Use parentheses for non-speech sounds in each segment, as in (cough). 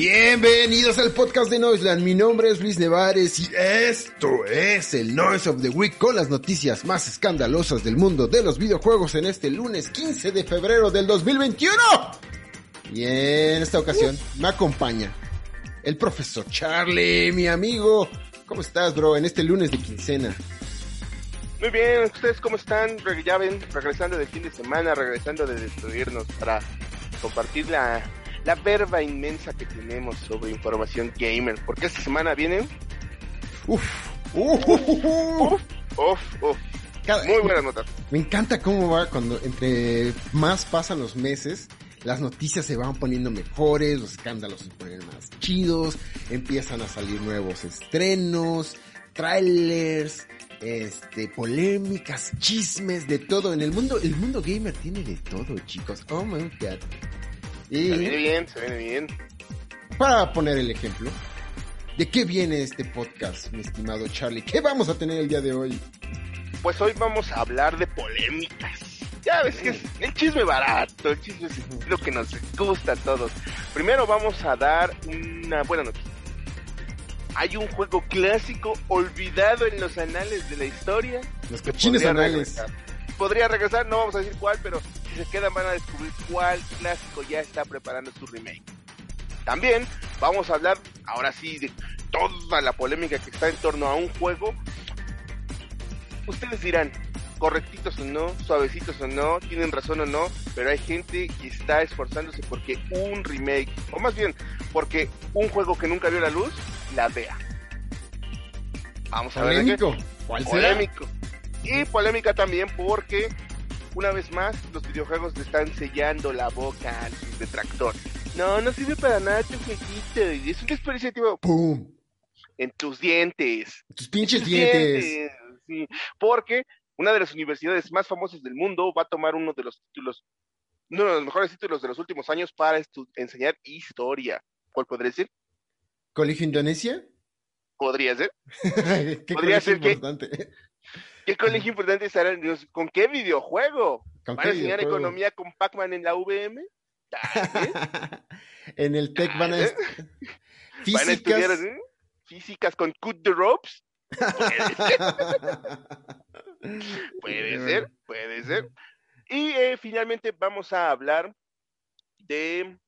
Bienvenidos al podcast de Noiseland. Mi nombre es Luis Nevares y esto es el Noise of the Week con las noticias más escandalosas del mundo de los videojuegos en este lunes 15 de febrero del 2021. Y en esta ocasión me acompaña el profesor Charlie, mi amigo. ¿Cómo estás, bro? En este lunes de quincena. Muy bien, ¿ustedes cómo están? Ya ven, regresando de fin de semana, regresando de destruirnos para compartir la, la verba inmensa que tenemos sobre información gamer. Porque esta semana vienen, Uf, uf, uf, uf. uf, Cada- muy buenas notas. Me encanta cómo va cuando entre más pasan los meses, las noticias se van poniendo mejores, los escándalos se ponen más chidos, empiezan a salir nuevos estrenos, trailers, este, polémicas, chismes, de todo. En el mundo, el mundo gamer tiene de todo, chicos. Oh my god. Se viene bien, se viene bien. para poner el ejemplo, ¿de qué viene este podcast, mi estimado Charlie? ¿Qué vamos a tener el día de hoy? Pues hoy vamos a hablar de polémicas. Ya ves que es el chisme barato, el chisme es lo que nos gusta a todos. Primero vamos a dar una buena noticia. Hay un juego clásico olvidado en los anales de la historia. Los cochines anales. regresar. Podría regresar, no vamos a decir cuál, pero se quedan van a descubrir cuál clásico ya está preparando su remake. También vamos a hablar, ahora sí, de toda la polémica que está en torno a un juego. Ustedes dirán, correctitos o no, suavecitos o no, tienen razón o no, pero hay gente que está esforzándose porque un remake, o más bien, porque un juego que nunca vio la luz, la vea. Vamos a ver de qué. Polémico. ¿Cuál será? Polémico. Y polémica también porque, una vez más, los videojuegos le están sellando la boca a sus detractores. No, no sirve para nada tu jueguito. y Es un dispositivo ¡Pum! en tus dientes. Tus pinches Tus dientes. Sí, porque una de las universidades más famosas del mundo va a tomar uno de los títulos, uno de los mejores títulos de los últimos años para enseñar historia. ¿Cuál podría ser? ¿Colegio Indonesia? Podría ser. (laughs) ¿Qué Podría ser que- importante? ¿Qué colegio importante estará? ¿Con qué videojuego? ¿Con ¿Van qué a enseñar videojuego? economía con Pac-Man en la VM? (laughs) En el TEC van a... Est- (laughs) ¿Van a estudiar Físicas... ¿eh? físicas con Cut the Ropes? (laughs) Puede ser, puede ser. Y eh, finalmente vamos a hablar de...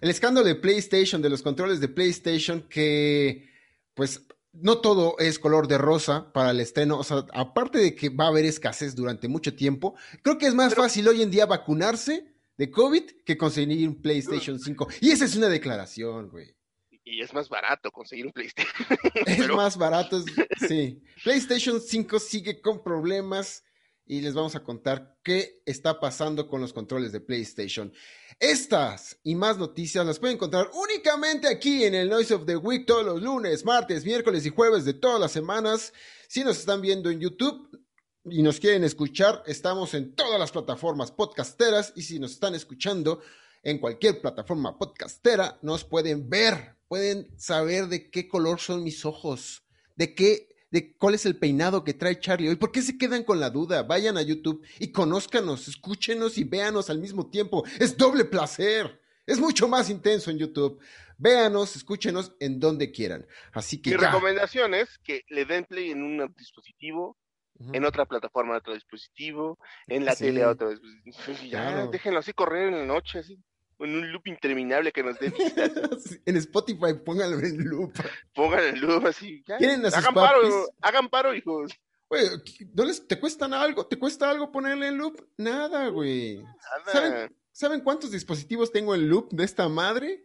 El escándalo de PlayStation, de los controles de PlayStation, que pues no todo es color de rosa para el estreno. O sea, aparte de que va a haber escasez durante mucho tiempo, creo que es más Pero- fácil hoy en día vacunarse de COVID que conseguir un PlayStation 5. Y esa es una declaración, güey. Y es más barato conseguir un PlayStation. (laughs) Es (laughs) Pero- más barato, es- (laughs) sí. PlayStation 5 sigue con problemas y les vamos a contar qué está pasando con los controles de PlayStation. Estas y más noticias las pueden encontrar únicamente aquí en el Noise of the Week todos los lunes, martes, miércoles y jueves de todas las semanas. Si nos están viendo en YouTube y nos quieren escuchar, estamos en todas las plataformas podcasteras y si nos están escuchando en cualquier plataforma podcastera, nos pueden ver, pueden saber de qué color son mis ojos, de qué, de cuál es el peinado que trae Charlie hoy. ¿Por qué se quedan con la duda? Vayan a YouTube y conózcanos, escúchenos y véanos al mismo tiempo. Es doble placer. Es mucho más intenso en YouTube. Véanos, escúchenos en donde quieran. Así que Mi ya. recomendación es que le den play en un dispositivo, en otra plataforma a otro dispositivo, en la Sí. tele a otro dispositivo. (laughs) Ya, Claro. déjenlo así correr en la noche, así, en un loop interminable que nos dé (laughs) vistas. En Spotify pónganlo en loop. (laughs) Pongan el loop así. ya. ¿Quieren a sus Hagan paro, papis? hagan paro, hijos. Güey, ¿no les te cuestan algo? ¿Te cuesta algo ponerle en loop? Nada, güey. Nada. ¿Saben, ¿Saben cuántos dispositivos tengo en loop de esta madre?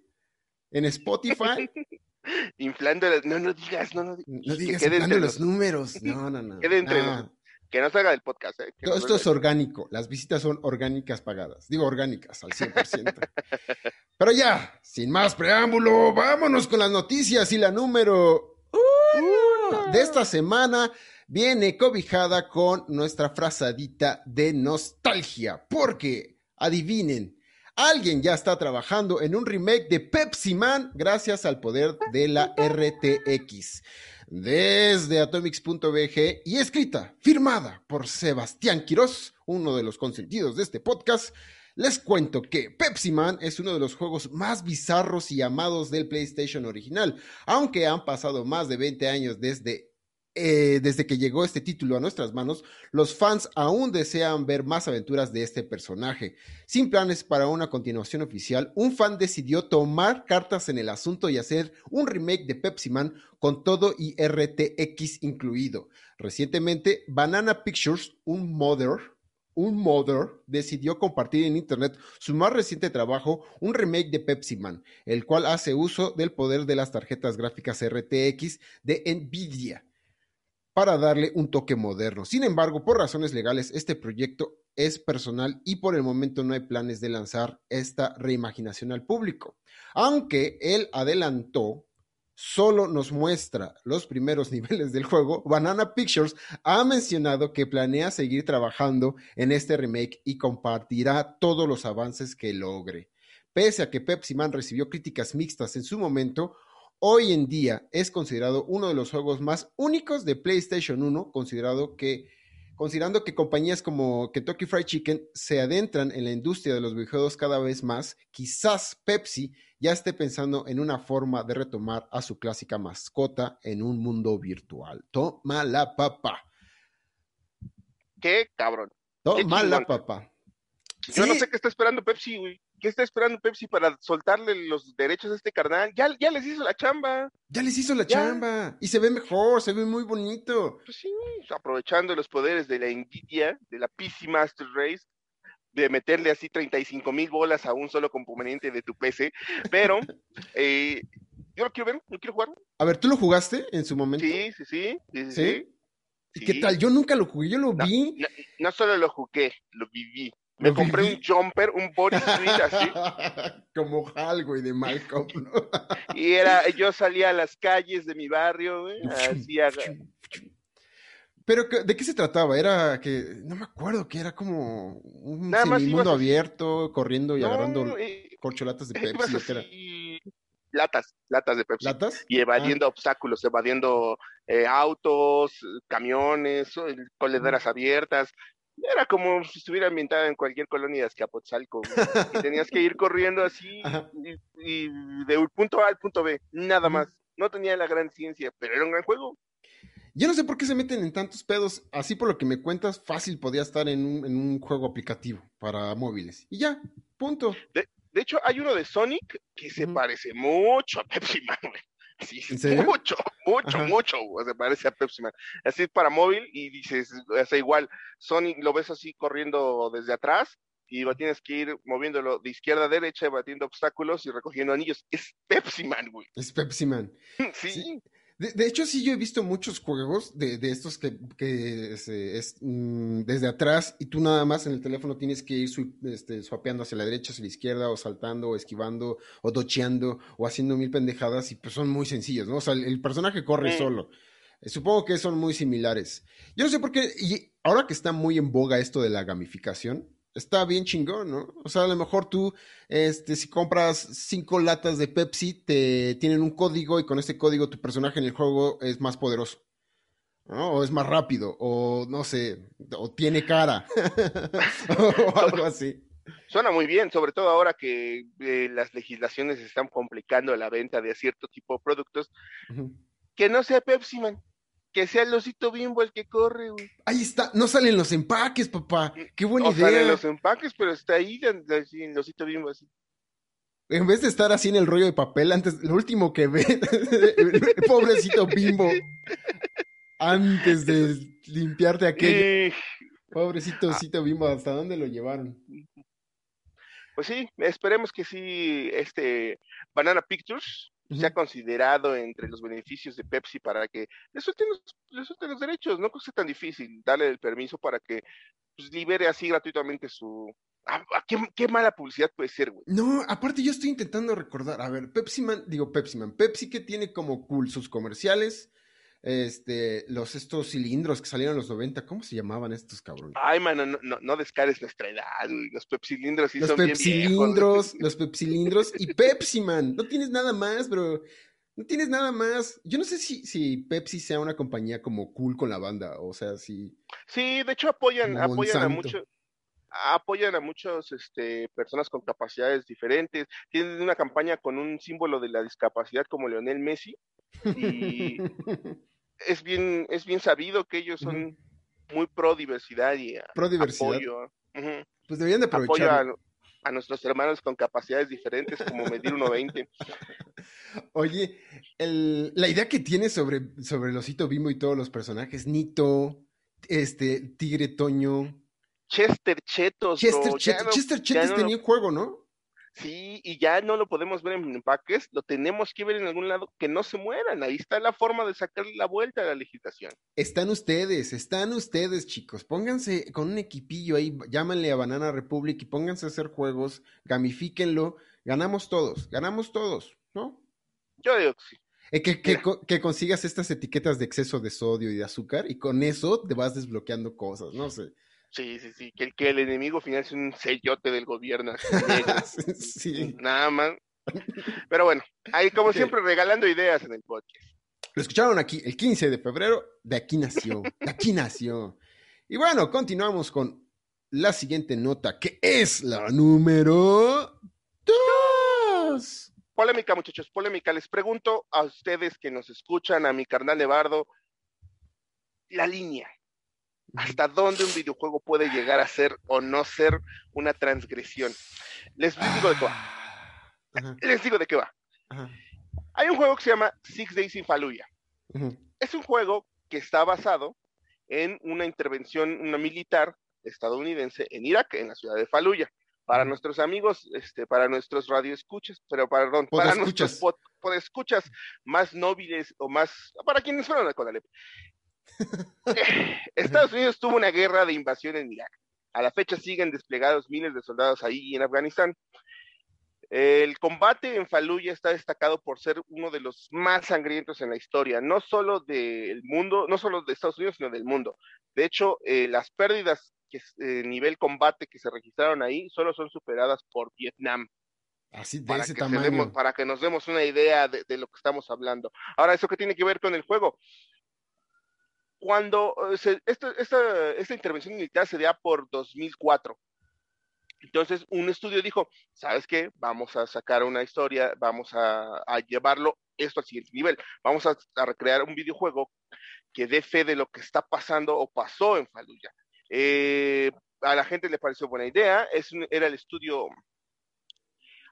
En Spotify. (laughs) Inflando las... No, no digas, no, no digas. No digas inflando los números. No, no, no. Quede entre Ah, Que no salga del podcast, ¿eh? Que todo no esto es orgánico. Las visitas son orgánicas pagadas. Digo orgánicas al 100%. (laughs) Pero ya, sin más preámbulo, vámonos con las noticias y la número uno de esta semana viene cobijada con nuestra frazadita de nostalgia. Porque, adivinen, Alguien ya está trabajando en un remake de Pepsi Man gracias al poder de la RTX. Desde atomics.bg y escrita, firmada por Sebastián Quirós, uno de los consentidos de este podcast, les cuento que Pepsi Man es uno de los juegos más bizarros y amados del PlayStation original, aunque han pasado más de 20 años desde eh, desde que llegó este título a nuestras manos, los fans aún desean ver más aventuras de este personaje. Sin planes para una continuación oficial, un fan decidió tomar cartas en el asunto y hacer un remake de Pepsi Man con todo y RTX incluido. Recientemente, Banana Pictures, un mother, un mother decidió compartir en internet su más reciente trabajo, un remake de Pepsi Man, el cual hace uso del poder de las tarjetas gráficas RTX de Nvidia para darle un toque moderno. Sin embargo, por razones legales, este proyecto es personal y por el momento no hay planes de lanzar esta reimaginación al público. Aunque él adelantó, solo nos muestra los primeros (laughs) niveles del juego, Banana Pictures ha mencionado que planea seguir trabajando en este remake y compartirá todos los avances que logre. Pese a que Pepsi Man recibió críticas mixtas en su momento, hoy en día es considerado uno de los juegos más únicos de PlayStation 1, considerado que, considerando que compañías como Kentucky Fried Chicken se adentran en la industria de los videojuegos cada vez más, quizás Pepsi ya esté pensando en una forma de retomar a su clásica mascota en un mundo virtual. Toma la papa. Qué cabrón. Toma la papa. Yo no sé qué está esperando Pepsi, güey. ¿Qué está esperando Pepsi para soltarle los derechos a este carnal? Ya, ya les hizo la chamba. Ya les hizo la chamba. Y se ve mejor, se ve muy bonito. Pues sí, aprovechando los poderes de la Nvidia, de la PC Master Race, de meterle así 35 mil bolas a un solo componente de tu PC. Pero (laughs) eh, yo lo quiero ver, yo quiero jugar. A ver, ¿tú lo jugaste en su momento? Sí, sí, sí. ¿Sí? ¿Sí? ¿Y qué tal? Yo nunca lo jugué, yo lo vi. no, solo lo jugué, lo viví. Me compré un jumper, un bodysuit así. (laughs) Como Hal, güey, de Malcolm, ¿no? y era, yo salía a las calles de mi barrio, güey, así Pero, ¿de qué se trataba? Era que, no me acuerdo, que era como un mundo abierto, corriendo y agarrando eh, corcholatas de (laughs) Pepsi. Latas, latas de Pepsi. ¿Latas? Y evadiendo ah. obstáculos, evadiendo eh, autos, camiones, colederas abiertas. Era como si estuviera ambientada en cualquier colonia de Azcapotzalco. y tenías que ir (laughs) corriendo así y, de un punto A al punto B, nada más. No tenía la gran ciencia, pero era un gran juego. Yo no sé por qué se meten en tantos pedos. Así por lo que me cuentas, fácil podía estar en un, juego aplicativo para móviles. Y ya, punto. De, hecho, hay uno de Sonic que se parece mucho a Pepsi Man, Sí, (laughs) mucho, mucho, mucho, se parece a Pepsi Man. Así para móvil y dices, es igual, Sonic lo ves así corriendo desde atrás y tienes que ir moviéndolo de izquierda a derecha, batiendo obstáculos y recogiendo anillos. Es Pepsi Man, güey. Es Pepsi Man. (laughs) sí. De, hecho, sí, yo he visto muchos juegos de, de estos que, que es, mm, desde atrás y tú nada más en el teléfono tienes que ir este, swapeando hacia la derecha, hacia la izquierda, o saltando, o esquivando, o docheando, o haciendo mil pendejadas, y pues son muy sencillos, ¿no? O sea, el, personaje corre solo. Eh, supongo que son muy similares. Yo no sé por qué, y ahora que está muy en boga esto de la gamificación, está bien chingón, ¿no? O sea, a lo mejor tú, este, si compras cinco latas de Pepsi, te tienen un código y con ese código tu personaje en el juego es más poderoso. ¿no? O es más rápido, o no sé, o tiene cara, (laughs) o (laughs) algo así. Suena muy bien, sobre todo ahora que eh, las legislaciones están complicando la venta de cierto tipo de productos. Que no sea Pepsi, man que sea el osito bimbo el que corre, güey. Ahí está, no salen los empaques, papá. Qué buena idea. No salen los empaques, pero está ahí así, el osito bimbo así. En vez de estar así en el rollo de papel, antes, lo último que ve, (laughs) el pobrecito bimbo, antes de limpiarte aquello. Pobrecito osito bimbo, ¿hasta dónde lo llevaron? Pues sí, esperemos que sí, este, Banana Pictures se ha considerado entre los beneficios de Pepsi para que le suelten los, los derechos, no es tan difícil darle el permiso para que pues, libere así gratuitamente su... Ah, ah, ¿qué, mala publicidad puede ser, güey. No, aparte yo estoy intentando recordar, a ver, Pepsi Man, digo Pepsi Man, Pepsi que tiene como cool sus comerciales, este, los estos cilindros que salieron en los 90, ¿cómo se llamaban estos cabrones? Ay, mano, no, no, no descares nuestra edad, Los pepsilindros sí los son pepsilindros, bien Los pepsilindros y Pepsi, man. No tienes nada más, bro. No tienes nada más. Yo no sé si, si Pepsi sea una compañía como cool con la banda, o sea, si... Sí, de hecho apoyan, apoyan a muchos apoyan a muchas este, personas con capacidades diferentes. Tienen una campaña con un símbolo de la discapacidad como Leonel Messi. Y (laughs) es bien, es bien sabido que ellos son muy pro diversidad y pro diversidad. apoyo. Pues deberían de aprovechar. Apoyo a, nuestros hermanos con capacidades diferentes, como medir 1.20. (laughs) Oye, el, la idea que tienes sobre, sobre el osito Bimbo y todos los personajes, Nito, este, Tigre Toño. Chester Chetos. Chester, Chester Chetos tenía un juego, ¿no? Sí, y ya no lo podemos ver en empaques, lo tenemos que ver en algún lado, que no se mueran. Ahí está la forma de sacarle la vuelta a la legislación. Están ustedes, están ustedes, chicos. Pónganse con un equipillo ahí, llámanle a Banana Republic y pónganse a hacer juegos, gamifíquenlo. Ganamos todos, ganamos todos, ¿no? Yo digo que sí. Eh, que, que, consigas estas etiquetas de exceso de sodio y de azúcar y con eso te vas desbloqueando cosas, no sé. Sí, sí, sí, que, que el enemigo final es un sellote del gobierno. (laughs) sí. Nada más. Pero bueno, ahí como siempre regalando ideas en el podcast. Lo escucharon aquí el 15 de febrero, de aquí nació, de aquí nació. Y bueno, continuamos con la siguiente nota, que es la número dos. Polémica, muchachos, polémica. Les pregunto a ustedes que nos escuchan, a mi carnal Levardo, la línea hasta dónde un videojuego puede llegar a ser o no ser una transgresión. Les, digo de qué va. Ah, les digo de qué va. Hay un juego que se llama Six Days in Fallujah. Es un juego que está basado en una intervención una militar estadounidense en Irak, en la ciudad de Fallujah. Para nuestros amigos, este, para nuestros radioescuchas, pero perdón, para nuestros escuchas más nóbiles o más, para quienes fueron a Conalep. (laughs) Estados Unidos tuvo una guerra de invasión en Irak. A la fecha siguen desplegados miles de soldados ahí en Afganistán. El combate en Fallujah está destacado por ser uno de los más sangrientos en la historia, no solo del mundo, no solo de Estados Unidos, sino del mundo. De hecho, eh, las pérdidas que eh, nivel combate que se registraron ahí solo son superadas por Vietnam. Así de ese tamaño. para que nos demos una idea de, de, lo que estamos hablando. Ahora, ¿eso qué tiene que ver con el juego? Cuando eh, esta, intervención militar se da por 2004. Entonces, un estudio dijo, ¿sabes qué? Vamos a sacar una historia, vamos a, llevarlo esto al siguiente nivel. Vamos a, recrear un videojuego que dé fe de lo que está pasando o pasó en Fallujah. Eh, a la gente le pareció buena idea. Era el estudio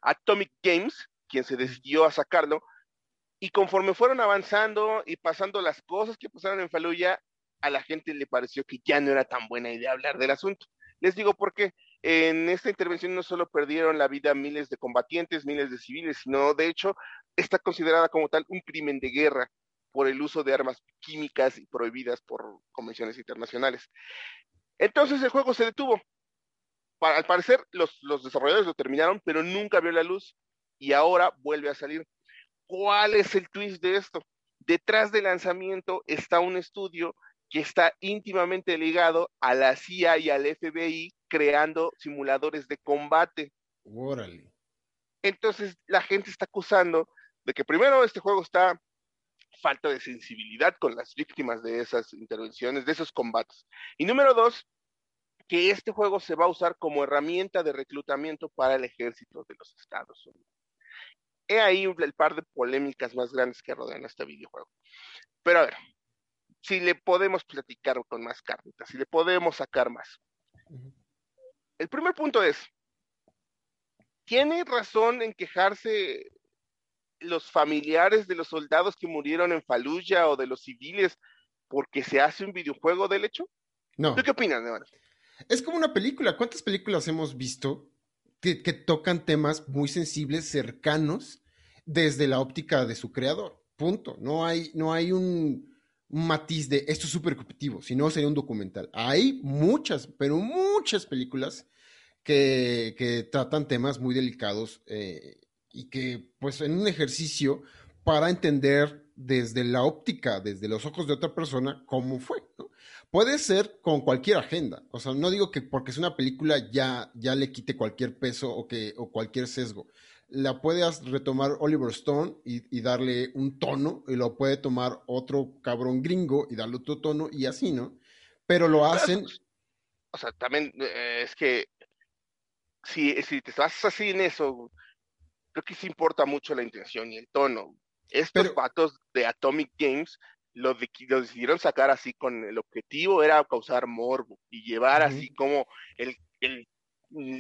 Atomic Games quien se decidió a sacarlo y conforme fueron avanzando y pasando las cosas que pasaron en Faluya, a la gente le pareció que ya no era tan buena idea hablar del asunto. Les digo porque en esta intervención no solo perdieron la vida miles de combatientes, miles de civiles, sino de hecho está considerada como tal un crimen de guerra por el uso de armas químicas y prohibidas por convenciones internacionales. Entonces el juego se detuvo. al parecer los, los desarrolladores lo terminaron, pero nunca vio la luz y ahora vuelve a salir. ¿Cuál es el twist de esto? Detrás del lanzamiento está un estudio que está íntimamente ligado a la CIA y al FBI creando simuladores de combate. Órale. Entonces la gente está acusando de que primero este juego está falta de sensibilidad con las víctimas de esas intervenciones, de esos combates. Y número dos, que este juego se va a usar como herramienta de reclutamiento para el ejército de los Estados Unidos. He ahí el par de polémicas más grandes que rodean este videojuego. Pero a ver, si le podemos platicar con más carnitas, si le podemos sacar más. El primer punto es, ¿tiene razón en quejarse los familiares de los soldados que murieron en Fallujah o de los civiles porque se hace un videojuego del hecho? No. ¿Tú qué opinas, Nevada? Es como una película. ¿Cuántas películas hemos visto que, tocan temas muy sensibles, cercanos, desde la óptica de su creador. Punto. No hay, no hay un, matiz de esto es súper competitivo, si no sería un documental. Hay muchas, pero muchas películas que, tratan temas muy delicados eh, y que, pues, en un ejercicio para entender desde la óptica, desde los ojos de otra persona, cómo fue. ¿no? Puede ser con cualquier agenda. O sea, no digo que porque es una película ya, ya le quite cualquier peso o, que, o cualquier sesgo. La puedes retomar Oliver Stone y, y, darle un tono, y lo puede tomar otro cabrón gringo y darle otro tono, y así, ¿no? Pero lo hacen. O sea, también eh, es que si, si te vas así en eso, creo que sí importa mucho la intención y el tono. Estos Pero... patos de Atomic Games lo, de, lo, decidieron sacar así con el objetivo era causar morbo y llevar uh -huh. así como el,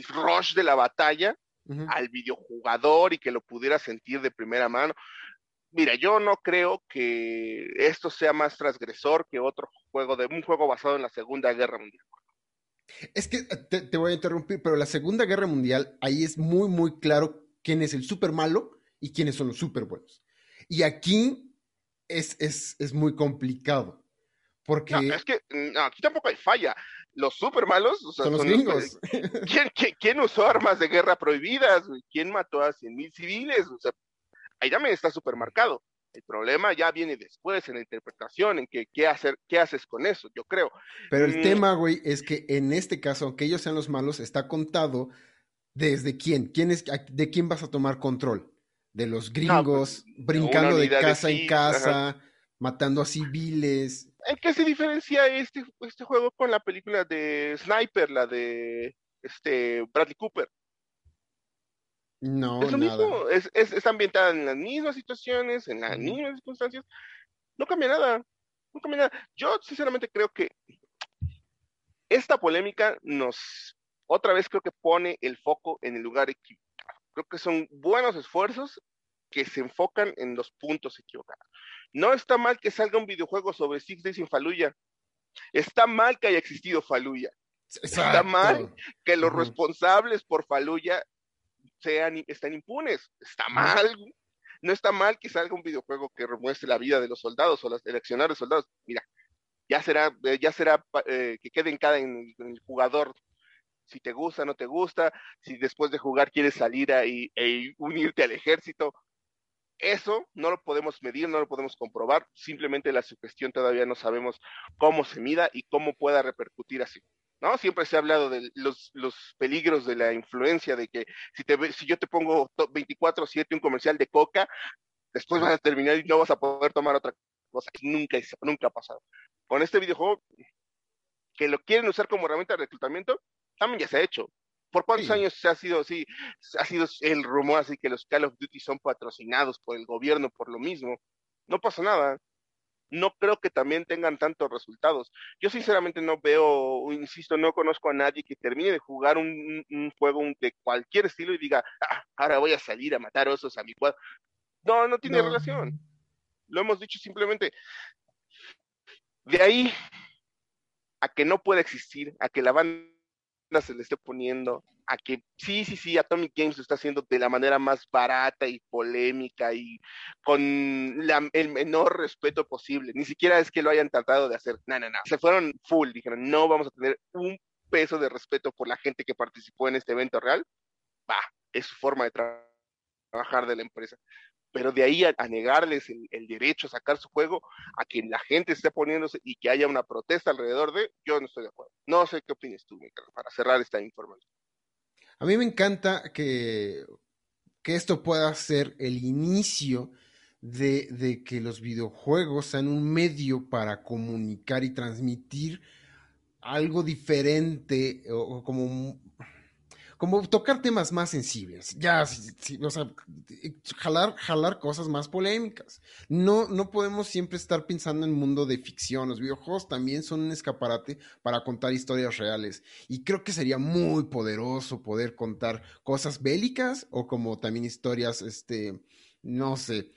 rush de la batalla uh -huh. al videojugador y que lo pudiera sentir de primera mano. Mira, yo no creo que esto sea más transgresor que otro juego de un juego basado en la Segunda Guerra Mundial. Es que te, te voy a interrumpir, pero la Segunda Guerra Mundial ahí es muy, muy claro quién es el súper malo y quiénes son los súper buenos. Y aquí es, es, es, muy complicado. Porque. No, es que no, aquí tampoco hay falla. Los súper malos o sea, son los gringos. (laughs) ¿Quién, quién, quién, usó armas de guerra prohibidas? ¿Quién mató a 100 mil civiles? O sea, ahí también está súper marcado. El problema ya viene después en la interpretación, en que qué, hacer, qué haces con eso, yo creo. Pero el mm. tema, güey, es que en este caso, aunque ellos sean los malos, está contado desde quién, quién es, de quién vas a tomar control. De los gringos, no, pues, brincando de casa de en casa, ajá. matando a civiles. ¿En qué se diferencia este, este juego con la película de Sniper, la de este Bradley Cooper? No, es lo nada. mismo, es, es, es, ambientada en las mismas situaciones, en las mismas circunstancias. No cambia nada, no cambia nada. Yo sinceramente creo que esta polémica nos, otra vez creo que pone el foco en el lugar equivocado. Creo que son buenos esfuerzos que se enfocan en los puntos equivocados. No está mal que salga un videojuego sobre Six Days in Fallujah. Está mal que haya existido Fallujah. Exacto. Está mal que los responsables por Fallujah sean, están impunes. Está mal. No está mal que salga un videojuego que remuestre la vida de los soldados o las eleccionar de soldados. Mira, ya será, eh, ya será eh, que quede en cada en, en el jugador si te gusta, no te gusta, si después de jugar quieres salir a, y, e unirte al ejército. Eso no lo podemos medir, no lo podemos comprobar, simplemente la sugestión todavía no sabemos cómo se mida y cómo pueda repercutir así. ¿no? Siempre se ha hablado de los, los peligros de la influencia, de que si, te, si yo te pongo 24-7 un comercial de coca, después vas a terminar y no vas a poder tomar otra cosa. Nunca, nunca ha pasado. Con este videojuego, que lo quieren usar como herramienta de reclutamiento, también ya se ha hecho. ¿Por cuántos sí. años se ha sido así? Ha sido el rumor así que los Call of Duty son patrocinados por el gobierno por lo mismo. No pasa nada no creo que también tengan tantos resultados. Yo sinceramente no veo, insisto, no conozco a nadie que termine de jugar un, un juego de cualquier estilo y diga, ah, ahora voy a salir a matar osos a mi cuadro. No, no tiene no. relación. Lo hemos dicho simplemente. De ahí a que no pueda existir, a que la banda se le esté poniendo, a que sí, sí, sí, Atomic Games lo está haciendo de la manera más barata y polémica y con la, el menor respeto posible. Ni siquiera es que lo hayan tratado de hacer. No, no, no. Se fueron full, dijeron, no vamos a tener un peso de respeto por la gente que participó en este evento real. Va, es su forma de tra trabajar de la empresa. Pero de ahí a, negarles el, derecho a sacar su juego, a que la gente esté poniéndose y que haya una protesta alrededor de, yo no estoy de acuerdo. No sé qué opinas tú, Michael, para cerrar esta información. A mí me encanta que, que esto pueda ser el inicio de, de, que los videojuegos sean un medio para comunicar y transmitir algo diferente o como como tocar temas más sensibles, ya, o sea, jalar, jalar cosas más polémicas. No, no podemos siempre estar pensando en el mundo de ficción. Los videojuegos también son un escaparate para contar historias reales. Y creo que sería muy poderoso poder contar cosas bélicas o como también historias, este, no sé,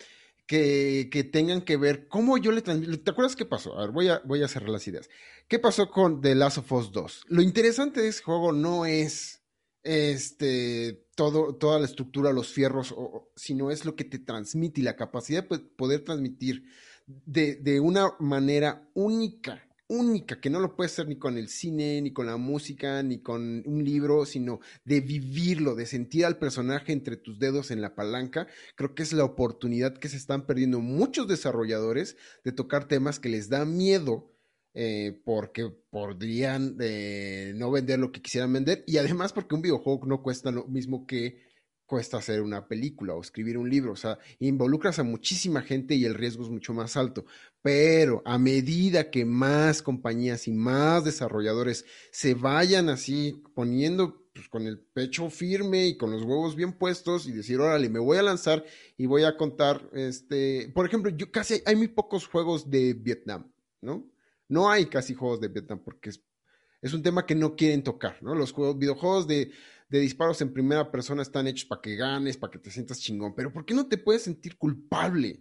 que, que, tengan que ver cómo yo le. ¿Te acuerdas qué pasó? A ver, voy a, voy a cerrar las ideas. ¿Qué pasó con The Last of Us 2? Lo interesante de ese juego no es este, todo, toda la estructura, los fierros, o, sino es lo que te transmite y la capacidad de poder transmitir de, de una manera única única, que no lo puedes hacer ni con el cine, ni con la música, ni con un libro, sino de vivirlo, de sentir al personaje entre tus dedos en la palanca. Creo que es la oportunidad que se están perdiendo muchos desarrolladores de tocar temas que les da miedo. Eh, porque podrían eh, no vender lo que quisieran vender y además porque un videojuego no cuesta lo mismo que cuesta hacer una película o escribir un libro, o sea, involucras a muchísima gente y el riesgo es mucho más alto, pero a medida que más compañías y más desarrolladores se vayan así poniendo pues, con el pecho firme y con los huevos bien puestos y decir, órale, me voy a lanzar y voy a contar, este, por ejemplo, yo casi hay muy pocos juegos de Vietnam, ¿no? No hay casi juegos de Vietnam porque es, un tema que no quieren tocar, ¿no? Los juegos, videojuegos de disparos en primera persona están hechos para que ganes, para que te sientas chingón, pero ¿por qué no te puedes sentir culpable?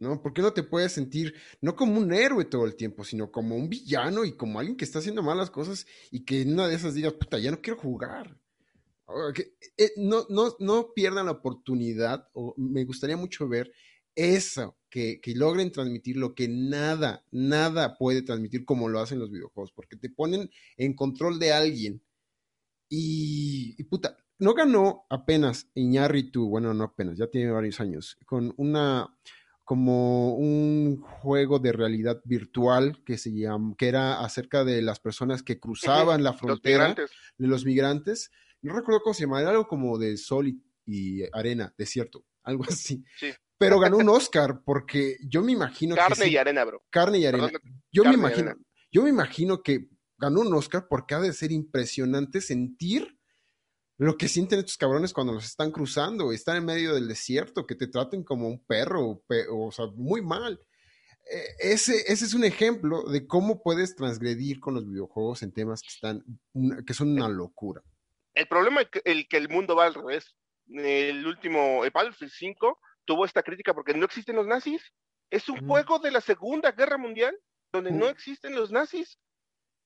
¿No? ¿Por qué no te puedes sentir no como un héroe todo el tiempo, sino como un villano y como alguien que está haciendo malas cosas y que en una de esas digas, puta, ya no quiero jugar? Eh, no, no, no pierdan la oportunidad, me gustaría mucho ver eso, que, que, logren transmitir lo que nada, nada puede transmitir como lo hacen los videojuegos, porque te ponen en control de alguien y, puta, no ganó apenas Iñárritu, bueno, no apenas, ya tiene varios años, con una como un juego de realidad virtual que se llama, que era acerca de las personas que (laughs) cruzaban la frontera de los migrantes. No recuerdo cómo se llamaba, era algo como de sol y, arena, desierto, algo (laughs) así. Pero ganó un Oscar porque yo me imagino carne y arena, bro. Carne y arena. yo me imagino, yo me imagino que ganó un Oscar porque ha de ser impresionante sentir lo que sienten estos cabrones cuando los están cruzando, están en medio del desierto, que te traten como un perro, o, sea, muy mal. E, ese, ese es un ejemplo de cómo puedes transgredir con los videojuegos en temas que están que son una locura. El problema es que el, que el mundo va al revés. El último, el Battlefield 5 tuvo esta crítica porque no existen los nazis. Es un juego de la Segunda Guerra Mundial donde no existen los nazis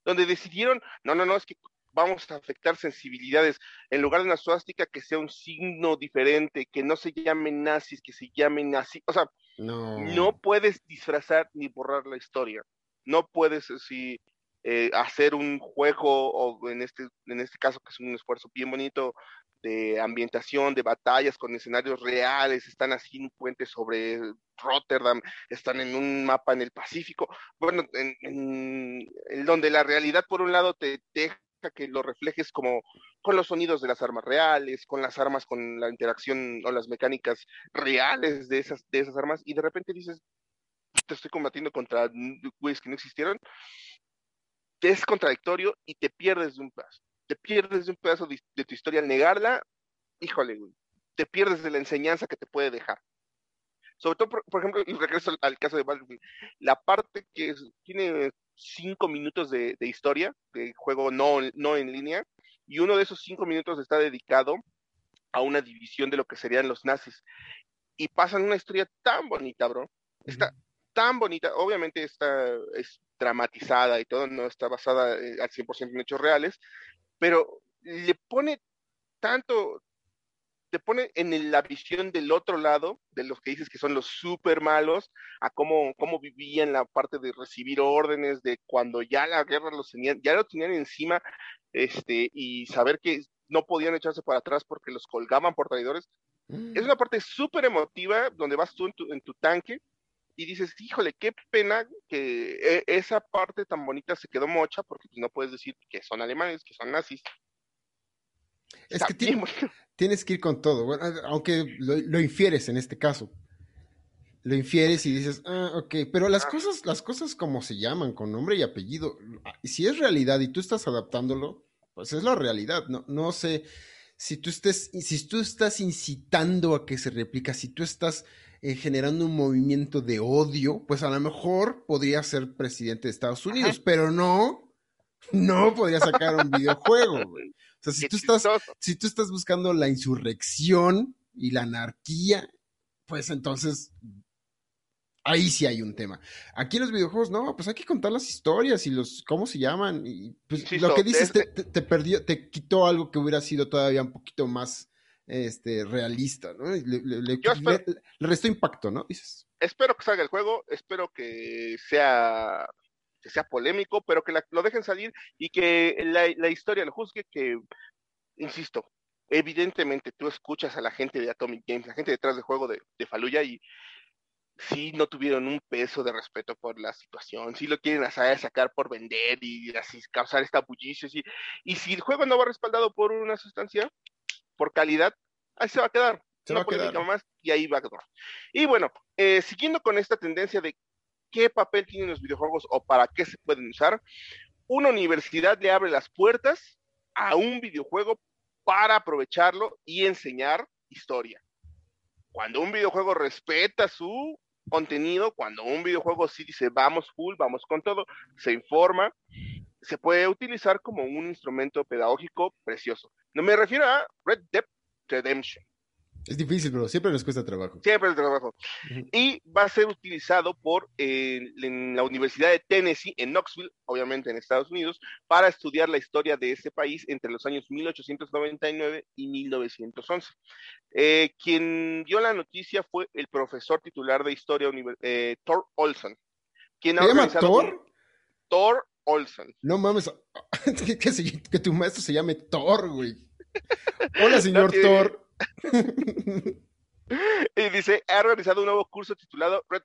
donde decidieron, no, no, no, es que vamos a afectar sensibilidades. En lugar de una suástica, que sea un signo diferente, que no se llame nazis, que se llame nazi. O sea, no, puedes disfrazar ni borrar la historia. No puedes así, eh, hacer un juego, o en este, en este caso, que es un esfuerzo bien bonito, de ambientación, de batallas con escenarios reales, están así en un puente sobre Rotterdam, están en un mapa en el Pacífico, bueno, en, donde la realidad por un lado te deja que lo reflejes como con los sonidos de las armas reales, con las armas, con la interacción o las mecánicas reales de esas, de esas armas, y de repente dices, te estoy combatiendo contra güeyes que no existieron, es contradictorio y te pierdes de un paso te pierdes de un pedazo de, tu historia al negarla, híjole, güey, te pierdes de la enseñanza que te puede dejar. Sobre todo, por, ejemplo, y regreso al, caso de Battlefield, la parte que tiene cinco minutos de, historia, de juego no, no en línea, y uno de esos cinco minutos está dedicado a una división de lo que serían los nazis. Y pasan una historia tan bonita, bro. Está tan bonita. Obviamente está es dramatizada y todo, no está basada eh, al 100% en hechos reales, pero le pone tanto, te pone en la visión del otro lado, de los que dices que son los súper malos, a cómo, cómo vivían la parte de recibir órdenes, de cuando ya la guerra los tenían, ya lo tenían encima, este, y saber que no podían echarse para atrás porque los colgaban por traidores. Es mm. una parte súper emotiva donde vas tú en tu, en tu tanque y dices, híjole, qué pena que e, esa parte tan bonita se quedó mocha porque pues, no puedes decir que son alemanes, que son nazis. Es que (laughs) tienes que ir con todo, aunque lo, infieres en este caso. Lo infieres y dices, ah, ok, pero las cosas, las cosas como se llaman, con nombre y apellido, si es realidad y tú estás adaptándolo, pues es la realidad, no, no sé si tú estés, si tú estás incitando a que se replica, si tú estás eh, generando un movimiento de odio, pues a lo mejor podría ser presidente de Estados Unidos, pero no, no podría sacar un videojuego, (laughs) O sea, si tú, estás, si tú estás buscando la insurrección y la anarquía, pues entonces ahí sí hay un tema. Aquí en los videojuegos, no, pues hay que contar las historias y los, cómo se llaman. Y pues lo que dices te, te, perdió, te quitó algo que hubiera sido todavía un poquito más este, realista, ¿no? Le, le, restó impacto, ¿no? Dices. Espero que salga el juego, espero que sea que sea polémico, pero que lo dejen salir y que la, la historia lo juzgue, que, insisto, evidentemente tú escuchas a la gente de Atomic Games, la gente detrás del juego de, de Fallujah y sí no tuvieron un peso de respeto por la situación, sí lo quieren hacer, sacar por vender y así causar esta bullicio, sí. y si el juego no va respaldado por una sustancia, por calidad, ahí se va a quedar. Se va a quedar. más y ahí va a quedar. Y bueno, eh, siguiendo con esta tendencia de qué papel tienen los videojuegos o para qué se pueden usar, una universidad le abre las puertas a un videojuego para aprovecharlo y enseñar historia. Cuando un videojuego respeta su contenido, cuando un videojuego sí dice vamos full, vamos con todo, se informa, se puede utilizar como un instrumento pedagógico precioso. No me refiero a Red Dead Redemption. Es difícil, pero siempre nos cuesta trabajo. Siempre es trabajo. Y va a ser utilizado por eh, en la Universidad de Tennessee, en Knoxville, obviamente en Estados Unidos, para estudiar la historia de ese país entre los años 1899 y 1911. Eh, quien dio la noticia fue el profesor titular de historia, eh, Thor Olson. ¿Se llama Thor? Thor Olson. No mames, (laughs) que, tu maestro se llame Thor, güey. Hola, señor Thor. (laughs) y dice, ha realizado un nuevo curso titulado Red,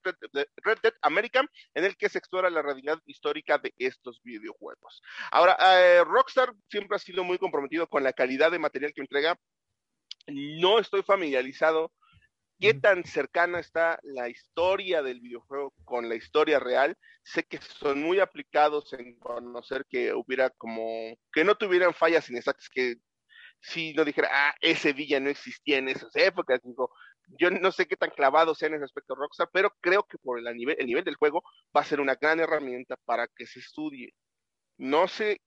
Dead American, en el que se explora la realidad histórica de estos videojuegos. Ahora, eh, Rockstar siempre ha sido muy comprometido con la calidad de material que entrega. No estoy familiarizado qué tan cercana está la historia del videojuego con la historia real. Sé que son muy aplicados en conocer que hubiera como, que no tuvieran fallas inexactas, que si no dijera, ah, ese villa no existía en esas épocas, digo, yo no sé qué tan clavado sea en ese aspecto Rockstar, pero creo que por el nivel, el nivel del juego va a ser una gran herramienta para que se estudie. No sé,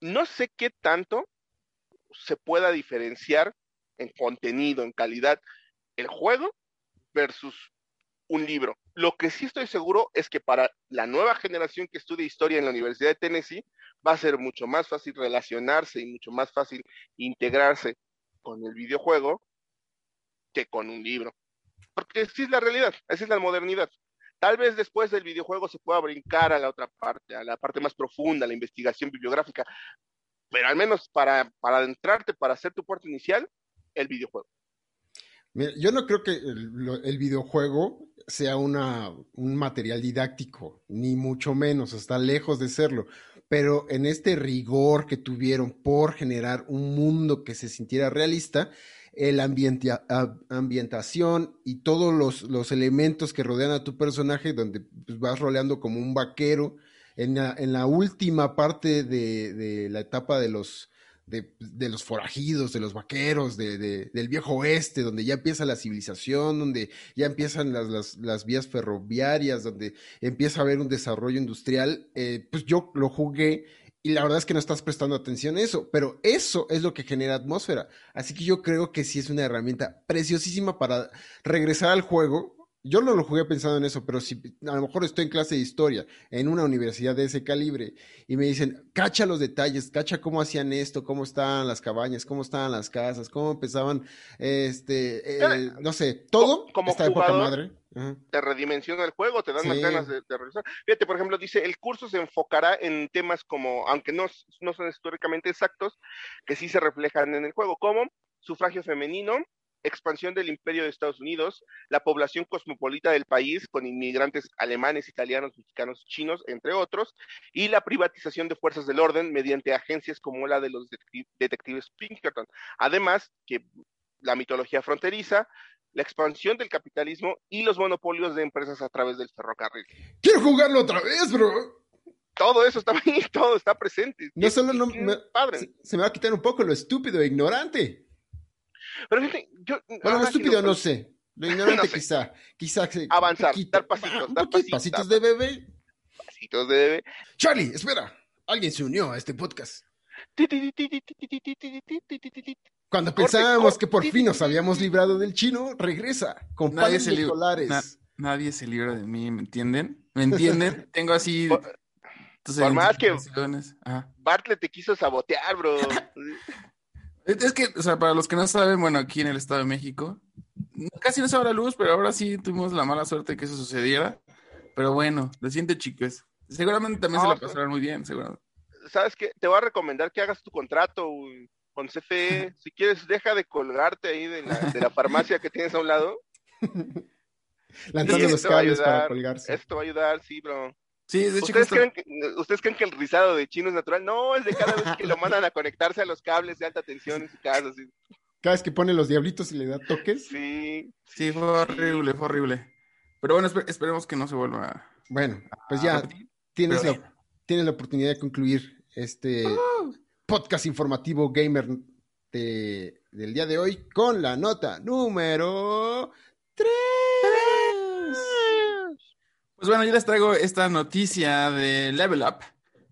no sé qué tanto se pueda diferenciar en contenido, en calidad, el juego versus un libro. Lo que sí estoy seguro es que para la nueva generación que estudia historia en la Universidad de Tennessee, va a ser mucho más fácil relacionarse y mucho más fácil integrarse con el videojuego que con un libro. Porque así es la realidad, esa es la modernidad. Tal vez después del videojuego se pueda brincar a la otra parte, a la parte más profunda, la investigación bibliográfica, pero al menos para, para adentrarte, para hacer tu puerta inicial, el videojuego. Yo no creo que el, videojuego sea una, un material didáctico, ni mucho menos, está lejos de serlo. Pero en este rigor que tuvieron por generar un mundo que se sintiera realista, la ambientación y todos los, elementos que rodean a tu personaje, donde pues, vas roleando como un vaquero, en la, última parte de, la etapa de los, de, los forajidos, de los vaqueros, del viejo oeste, donde ya empieza la civilización, donde ya empiezan las, vías ferroviarias, donde empieza a haber un desarrollo industrial, eh, pues yo lo jugué y la verdad es que no estás prestando atención a eso, pero eso es lo que genera atmósfera. Así que yo creo que sí es una herramienta preciosísima para regresar al juego yo no lo jugué pensando en eso, pero si a lo mejor estoy en clase de historia en una universidad de ese calibre y me dicen, cacha los detalles, cacha cómo hacían esto, cómo estaban las cabañas, cómo estaban las casas, cómo empezaban, este, eh, no sé, todo como está de poca madre. Te redimensiona el juego, te dan más ganas de, de, revisar. Fíjate, por ejemplo, dice, el curso se enfocará en temas como, aunque no, no son históricamente exactos, que sí se reflejan en el juego, como sufragio femenino, expansión del imperio de Estados Unidos, la población cosmopolita del país con inmigrantes alemanes, italianos, mexicanos, chinos, entre otros, y la privatización de fuerzas del orden mediante agencias como la de los detectives Pinkerton. Además, que la mitología fronteriza, la expansión del capitalismo y los monopolios de empresas a través del ferrocarril. Quiero jugarlo otra vez, bro. Todo eso está ahí, (laughs) todo está presente. No solo no, padre. Se, se, me va a quitar un poco lo estúpido e ignorante. Pero fíjate, yo. Bueno, lo estúpido no sé. Lo ignorante quizá. Quizá. Avanzar, dar pasitos, dar pasitos. Pasitos de bebé. Pasitos de bebé. Charlie, espera. Alguien se unió a este podcast. Cuando pensábamos que por fin nos habíamos librado del chino, regresa con nadie se nadie se libra de mí, ¿me entienden? ¿Me entienden? Tengo así. Por, más que Bartlett te quiso sabotear, bro. Es que, o sea, para los que no saben, bueno, aquí en el Estado de México, casi no se la luz, pero ahora sí tuvimos la mala suerte de que eso sucediera. Pero bueno, lo siento, chicos. Seguramente también se la pasarán muy bien, seguro. ¿Sabes qué? Te voy a recomendar que hagas tu contrato con CFE. (laughs) Si quieres, deja de colgarte ahí de la, de la farmacia que tienes a un lado. (laughs) Lanzando los cables para colgarse. Esto va a ayudar, sí, bro. Sí, de hecho, ¿Ustedes, creen que, ¿Ustedes creen que el rizado de chino es natural? No, es de cada vez que lo mandan a conectarse a los cables de alta tensión en su casa. Cada vez que pone los diablitos y le da toques. Sí. Sí, fue horrible, fue horrible. Pero bueno, esperemos que no se vuelva a... Bueno, pues ya tienes, la, tienes la oportunidad de concluir este podcast informativo gamer del día de hoy con la nota número Pues bueno, yo les traigo esta noticia de Level Up,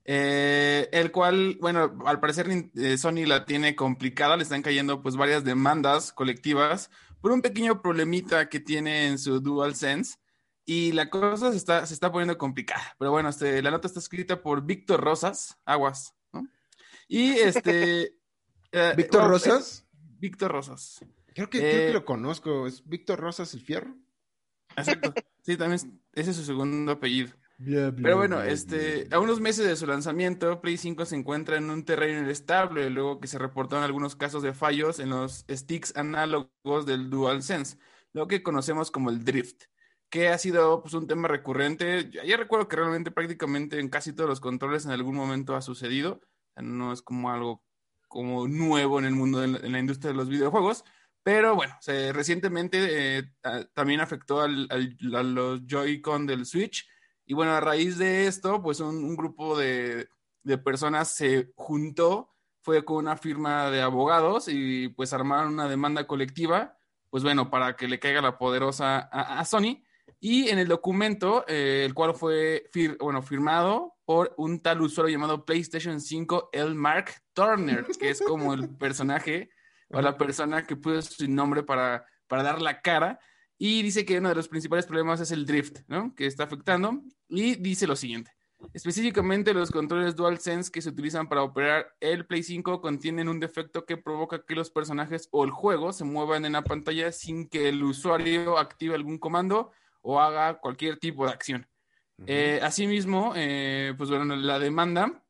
eh, el cual, bueno, al parecer eh, Sony la tiene complicada, le están cayendo pues varias demandas colectivas por un pequeño problemita que tiene en su DualSense y la cosa se está, se está poniendo complicada. Pero bueno, este, la nota está escrita por Víctor Rosas, Aguas, ¿no? Y este... (laughs) Eh, ¿Víctor Rosas? Víctor Rosas. Creo que, creo que lo conozco, ¿es Víctor Rosas el Fierro? Exacto. Sí, también ese es su segundo apellido. Pero bueno, este, a unos meses de su lanzamiento, Play 5 se encuentra en un terreno inestable, luego que se reportaron algunos casos de fallos en los sticks análogos del DualSense, lo que conocemos como el drift, que ha sido pues, un tema recurrente. Ya, recuerdo que realmente prácticamente en casi todos los controles en algún momento ha sucedido, no es como algo como nuevo en el mundo de en la industria de los videojuegos, pero bueno, recientemente eh, también afectó al, a los Joy-Con del Switch. Y bueno, a raíz de esto, pues un, grupo de, personas se juntó, fue con una firma de abogados y pues armaron una demanda colectiva, pues bueno, para que le caiga la poderosa a, Sony. Y en el documento, eh, el cual fue bueno, firmado por un tal usuario llamado PlayStation 5, el Mark Turner, que es como el (laughs) personaje o la persona que puso su nombre para, para dar la cara. Y dice que uno de los principales problemas es el drift, ¿no? Que está afectando. Y dice lo siguiente. Específicamente los controles DualSense que se utilizan para operar el Play 5 contienen un defecto que provoca que los personajes o el juego se muevan en la pantalla sin que el usuario active algún comando o haga cualquier tipo de acción. Eh, asimismo, eh, pues bueno, la demanda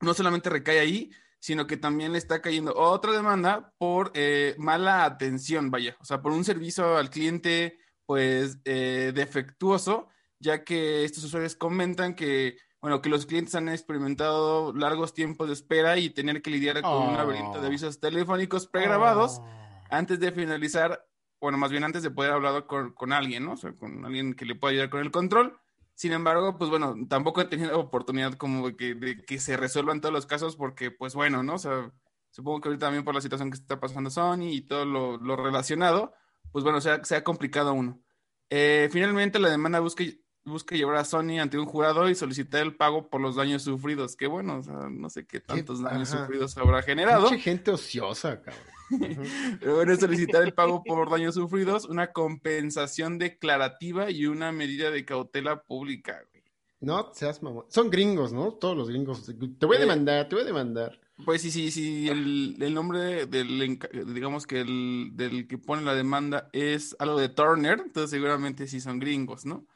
no solamente recae ahí, sino que también le está cayendo otra demanda por eh, mala atención, vaya, o sea, por un servicio al cliente, pues, eh, defectuoso, ya que estos usuarios comentan que, bueno, que los clientes han experimentado largos tiempos de espera y tener que lidiar con un laberinto de oh. avisos telefónicos pregrabados oh. antes de finalizar, bueno, más bien antes de poder hablar con, con alguien, ¿no? O sea, con alguien que le pueda ayudar con el control. Sin embargo, pues bueno, tampoco he tenido oportunidad como de que, de que se resuelvan todos los casos porque, pues bueno, ¿no? O sea, supongo que ahorita también por la situación que está pasando Sony y todo lo, lo relacionado, pues bueno, se ha, se ha complicado uno. Eh, finalmente, la demanda busca, busca llevar a Sony ante un jurado y solicitar el pago por los daños sufridos. Que bueno, o sea, no sé qué tantos daños sufridos habrá generado. Mucha gente ociosa, cabrón. Pero bueno, solicitar el pago por daños sufridos, una compensación declarativa y una medida de cautela pública, No seas mamón. Son gringos, ¿no? Todos los gringos. Te voy a eh, demandar, te voy a demandar. Pues sí, sí, sí. El, el nombre del, digamos que el del que pone la demanda es algo de Turner, entonces seguramente sí son gringos, ¿no?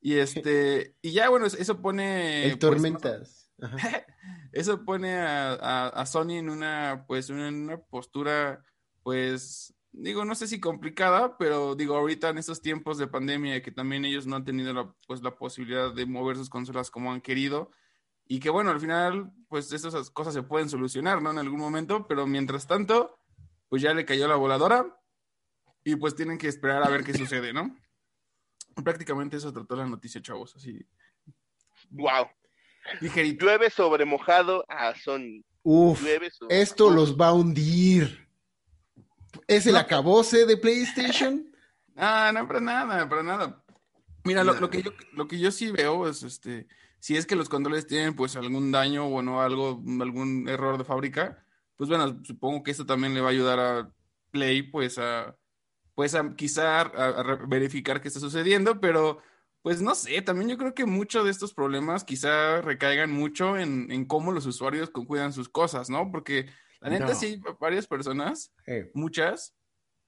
Y (laughs) este, y ya bueno, eso pone. El pues, Tormentas. (laughs) Eso pone a, Sony en una, pues, en una postura, pues, digo, no sé si complicada, pero digo, ahorita en estos tiempos de pandemia que también ellos no han tenido la, pues, la posibilidad de mover sus consolas como han querido y que bueno, al final, pues, esas cosas se pueden solucionar, ¿no? En algún momento, pero mientras tanto, pues ya le cayó la voladora y pues tienen que esperar a ver qué sucede, ¿no? (laughs) Prácticamente eso trató la noticia, chavos, así. Wow. Dije, llueve sobre mojado a Sony. Uf, esto los va a hundir. ¿Es el acabose de PlayStation? (laughs) Ah, no, para nada, para nada. Mira, lo, que yo, lo que yo sí veo es, este, si es que los controles tienen, pues, algún daño o no, algo, algún error de fábrica, pues, bueno, supongo que esto también le va a ayudar a Play, pues, a, pues, a quizá a verificar qué está sucediendo, pero pues no sé, también yo creo que muchos de estos problemas quizá recaigan mucho en, cómo los usuarios cuidan sus cosas, ¿no? Porque la neta sí, varias personas, muchas,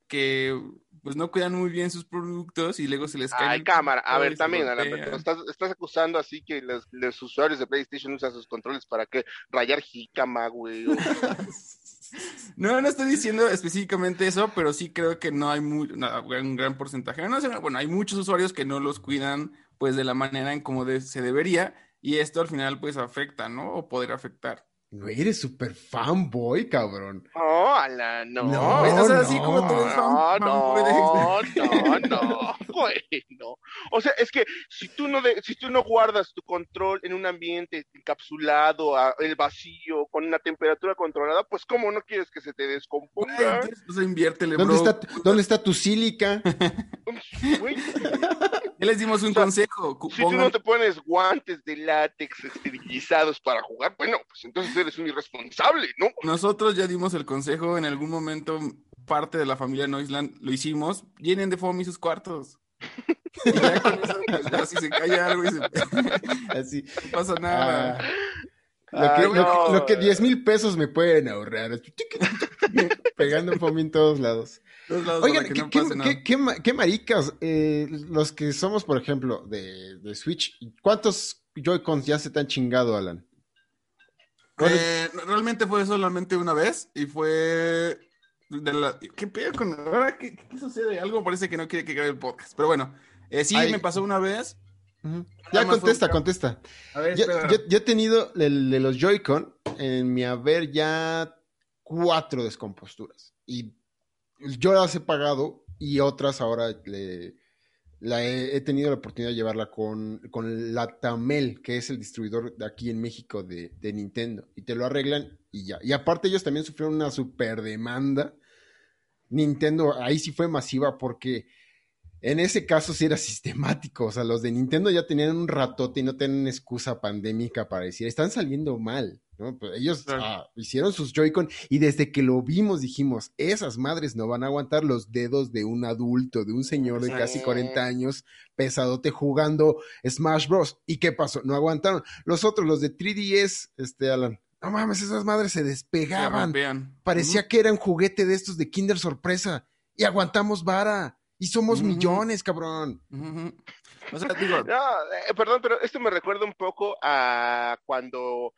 que pues no cuidan muy bien sus productos y luego se les cae. Ay, cámara. A ver, también, estás, estás, acusando así que los, los, usuarios de PlayStation usan sus controles para que rayar jicama, güey. (laughs) No, no estoy diciendo específicamente eso, pero sí creo que no hay muy, un gran porcentaje. No, bueno, hay muchos usuarios que no los cuidan pues de la manera en como se debería y esto al final pues afecta, ¿no? O poder afectar. Güey, eres súper fanboy, cabrón. No, ala, no. No, o sea, así como tú eres fan, no, no, no, no, güey, no. O sea, es que si tú no de, si tú no guardas tu control en un ambiente encapsulado, a, el vacío, con una temperatura controlada, pues cómo no quieres que se te descomponga. Pues inviértele, ¿Dónde está, ¿Dónde está tu sílica? (laughs) Güey. Ya les dimos un consejo. Si tú no te pones guantes de látex esterilizados para jugar, bueno, pues entonces eres un irresponsable, ¿no? Nosotros ya dimos el consejo, en algún momento parte de la familia Noisland lo hicimos, llenen de foamy sus cuartos. (laughs) y ya con eso, pues, se cae algo y se... (laughs) Así. no pasa nada. Ah, lo, que, 10 mil pesos me pueden ahorrar. (laughs) Pegando foamy en todos lados. Oigan, ¿qué, maricas, eh, los que somos, por ejemplo, de, Switch, ¿cuántos Joy-Cons ya se te han chingado, Alan? Eh, realmente fue solamente una vez y fue de la... ¿Qué pedo con ahora? ¿Qué, sucede? Algo parece que no quiere que grabe el podcast. Pero bueno, eh, sí, me pasó una vez. Ya contesta, contesta. A ver, yo, he tenido de los Joy-Con en mi haber ya cuatro descomposturas. Y yo las he pagado y otras ahora le, la he, tenido la oportunidad de llevarla con, con la Tamel, que es el distribuidor de aquí en México de, de, Nintendo. Y te lo arreglan y ya. Y aparte ellos también sufrieron una super demanda. Nintendo ahí sí fue masiva porque en ese caso sí era sistemático. O sea, los de Nintendo ya tenían un ratote y no tenían excusa pandémica para decir, están saliendo mal. Pues ellos ah, hicieron sus Joy-Con y desde que lo vimos dijimos, esas madres no van a aguantar los dedos de un adulto, de un señor de casi 40 años, pesadote jugando Smash Bros. ¿Y qué pasó? No aguantaron. Los otros, los de 3DS, este Alan, no mames, esas madres se despegaban. Parecía que eran juguete de estos de Kinder Sorpresa y aguantamos vara. Y somos millones, cabrón. O sea, digo... (laughs) No, eh, perdón, pero esto me recuerda un poco a cuando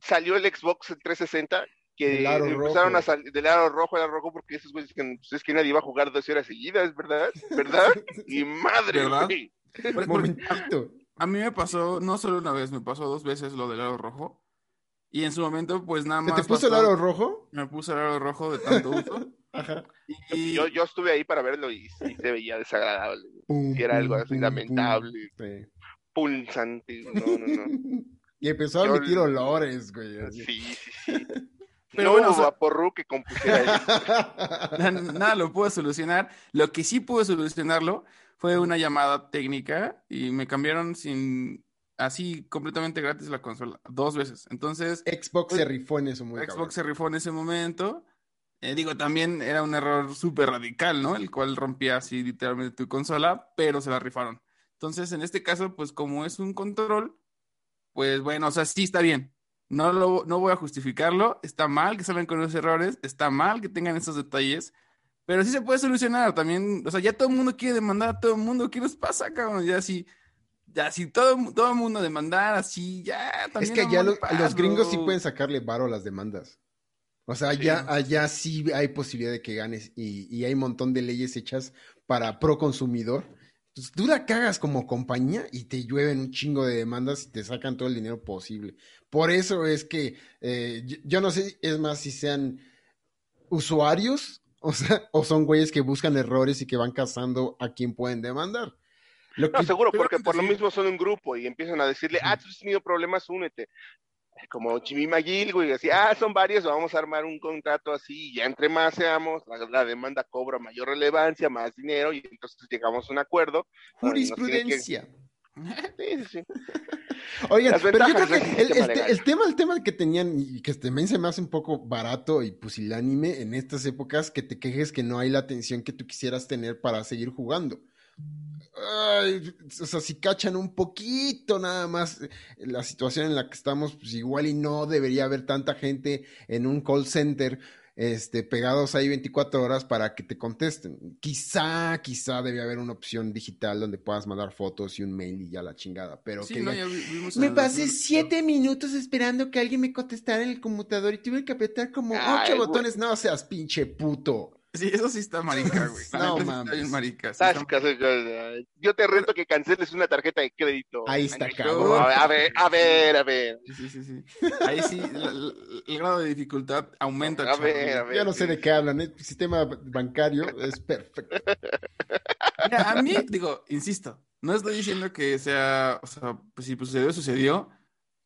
salió el Xbox 360 que empezaron a salir del aro rojo al rojo porque esos güeyes que pues, es que nadie iba a jugar 12 horas seguidas, ¿verdad? ¿Verdad? (laughs) y madre, ¿verdad? A mí me pasó, no solo una vez, me pasó dos veces lo del aro rojo. Y en su momento, pues nada más. ¿Te puso el aro rojo? Me puse el aro rojo de tanto uso. (laughs) Ajá. Y... Yo, yo estuve ahí para verlo y, se veía desagradable. y era algo así lamentable, pulsante. No, no, no. (laughs) Y empezó a emitir olores, güey. Sí, sí, sí. (laughs) Pero bueno, o que compusiera (laughs) Nada lo pudo solucionar. Lo que sí pudo solucionarlo fue una llamada técnica y me cambiaron sin así completamente gratis la consola dos veces. Entonces Xbox pues, se rifó en ese momento. Xbox se rifó en ese momento. Eh, digo, también era un error súper radical, ¿no? El cual rompía así literalmente tu consola, pero se la rifaron. Entonces, en este caso, pues como es un control, pues bueno, o sea, sí está bien. No, lo, no voy a justificarlo. Está mal que salgan con los errores. Está mal que tengan esos detalles. Pero sí se puede solucionar también. O sea, ya todo el mundo quiere demandar a todo el mundo. ¿Qué nos pasa, cabrón? Ya sí. Ya si todo, todo el mundo demandar así, ya también. Es que ya los gringos sí pueden sacarle varo a las demandas. O sea, allá, allá sí hay posibilidad de que ganes y, y hay un montón de leyes hechas para pro consumidor pues, tú la cagas como compañía y te llueven un chingo de demandas y te sacan todo el dinero posible. Por eso es que eh, yo, no sé, es más, si sean usuarios (laughs) o, sea, o son güeyes que buscan errores y que van cazando a quien pueden demandar. Lo no, seguro, porque por lo mismo son un grupo y empiezan a decirle, ah, tú has tenido problemas, únete como Chimi McGill, güey, así, ah, son varios, vamos a armar un contrato así, y ya entre más seamos, la, demanda cobra mayor relevancia, más dinero, y entonces llegamos a un acuerdo. Jurisprudencia. (laughs) Sí, sí, sí. Oigan, pero yo creo que el, tema, el tema que tenían, y que también se me hace un poco barato y pusilánime en estas épocas, que te quejes que no hay la atención que tú quisieras tener para seguir jugando o sea, si cachan un poquito nada más eh, la situación en la que estamos, pues igual y no debería haber tanta gente en un call center este, pegados ahí 24 horas para que te contesten. Quizá, quizá debe haber una opción digital donde puedas mandar fotos y un mail y ya la chingada, pero que me pasé siete minutos esperando que alguien me contestara en el computador y tuve que apretar como ocho botones. No seas pinche puto. Sí, eso sí está marica, güey. (laughs) no mames. marica. Yo te reto que canceles una tarjeta de crédito. Ahí está, cabrón. A ver, a ver, a ver. Sí, sí, sí. Ahí sí, el grado de dificultad aumenta. A ver, a ver. Ya no sé de qué hablan. El sistema bancario es perfecto. (laughs) Mira, a mí, digo, insisto, no estoy diciendo que sea, o sea, pues si sucedió, sucedió.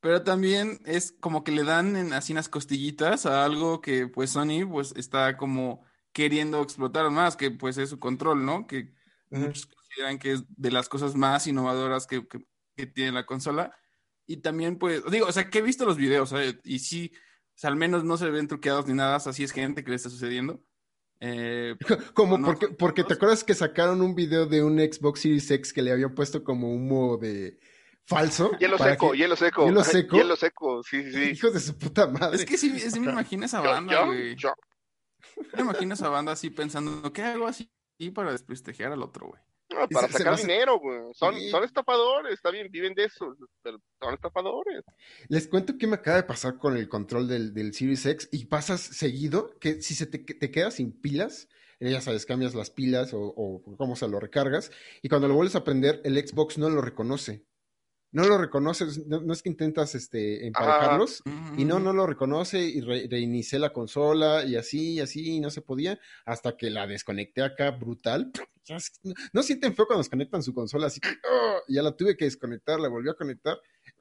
Pero también es como que le dan en, así unas costillitas a algo que pues Sony pues está como queriendo explotar más, que pues es su control, ¿no? Que muchos consideran que es de las cosas más innovadoras que, tiene la consola. Y también, pues, digo, o sea, que he visto los videos, ¿sabes? Y sí, o sea, al menos no se ven truqueados ni nada, así es gente que le está sucediendo. Eh, (laughs) como porque, porque te acuerdas que sacaron un video de un Xbox Series X que le habían puesto como humo de falso. (laughs) Hielo seco, hielo seco. (laughs) Hielo seco. Hielo seco, sí, sí. Hijos de su puta madre. Es que sí, sí me imagino esa banda, güey. Me imagino esa banda así pensando, ¿qué hago así para desprestigiar al otro, güey? para sacar dinero, güey. Son, son estafadores, está bien, viven de eso, pero son estafadores. Les cuento que me acaba de pasar con el control del, del Series X y pasas seguido que si se te, te quedas sin pilas, eh, ya sabes, cambias las pilas o, o cómo se lo recargas y cuando lo vuelves a prender, el Xbox no lo reconoce no lo reconoces, no, es que intentas este, emparejarlos, y no, no lo reconoce, y reinicié la consola, y así, y así, y no se podía, hasta que la desconecté acá, brutal. (laughs) No, sienten feo cuando desconectan su consola, así que, ¡oh! ya la tuve que desconectar, la volví a conectar.